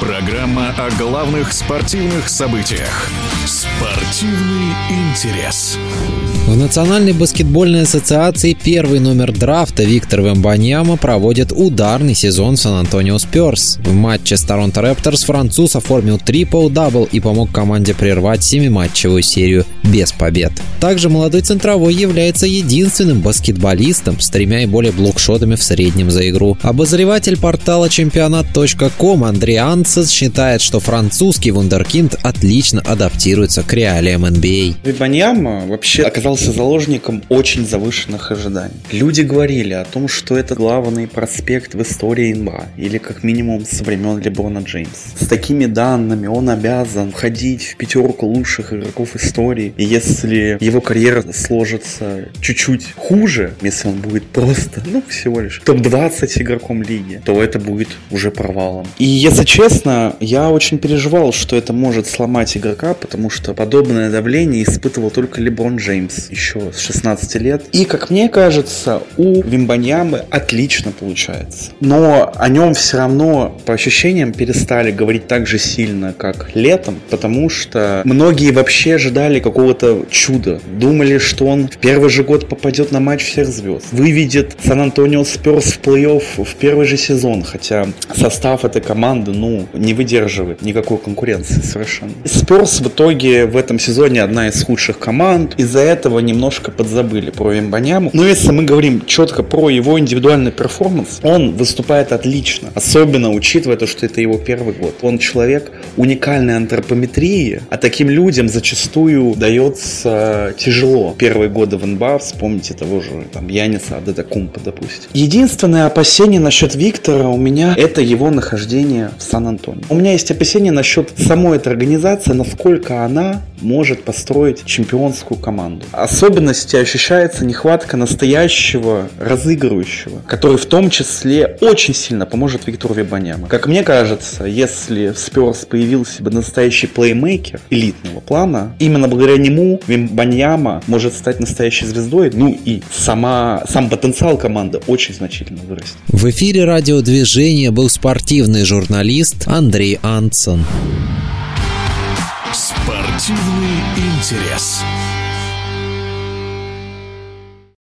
Программа о главных спортивных событиях. Спортивный интерес. В Национальной баскетбольной ассоциации первый номер драфта Виктор Вембаньяма проводит ударный сезон Сан-Антонио Спёрс. В матче с Торонто Рэпторс француз оформил трипл-дабл и помог команде прервать семиматчевую серию без побед. Также молодой центровой является единственным баскетболистом с тремя и более блокшотами в среднем за игру. Обозреватель портала чемпионат.ком Андрей Антсон считает, что французский вундеркинд отлично адаптируется к реалиям NBA. Вебаньяма вообще оказался заложником очень завышенных ожиданий. Люди говорили о том, что это главный проспект в истории НБА, или как минимум со времен Леброна Джеймса. С такими данными он обязан входить в пятерку лучших игроков истории, и если его карьера сложится чуть-чуть хуже, если он будет просто, ну, всего лишь топ-20 игроком лиги, то это будет уже провалом. И если честно, я очень переживал, что это может сломать игрока, потому что подобное давление испытывал только Леброн Джеймс еще с 16 лет. И, как мне кажется, у Вимбаньямы отлично получается. Но о нем все равно, по ощущениям, перестали говорить так же сильно, как летом, потому что многие вообще ожидали какого-то чуда. Думали, что он в первый же год попадет на матч всех звезд. Выведет Сан-Антонио Сперс в плей-офф в первый же сезон, хотя состав этой команды, ну, не выдерживает никакой конкуренции совершенно. Сперс в итоге в этом сезоне одна из худших команд. Из-за этого немножко подзабыли про Вимбаняму. Но если мы говорим четко про его индивидуальный перформанс, он выступает отлично. Особенно учитывая то, что это его первый год. Он человек уникальной антропометрии, а таким людям зачастую дается тяжело. Первые годы в НБА, вспомните того же там Яниса Адетакумпа, допустим. Единственное опасение насчет Виктора у меня это его нахождение в Сан-Антонио. У меня есть опасения насчет самой этой организации, насколько она может построить чемпионскую команду. Особенности ощущается нехватка настоящего разыгрывающего, который в том числе очень сильно поможет Виктору Вебаняма. Как мне кажется, если в Спёрс появился бы настоящий плеймейкер элитного плана, именно благодаря нему Вебаньяма может стать настоящей звездой, ну и сама, сам потенциал команды очень значительно вырастет. В эфире радиодвижения был спортивный журналист Андрей Ансон. Спортивный интерес.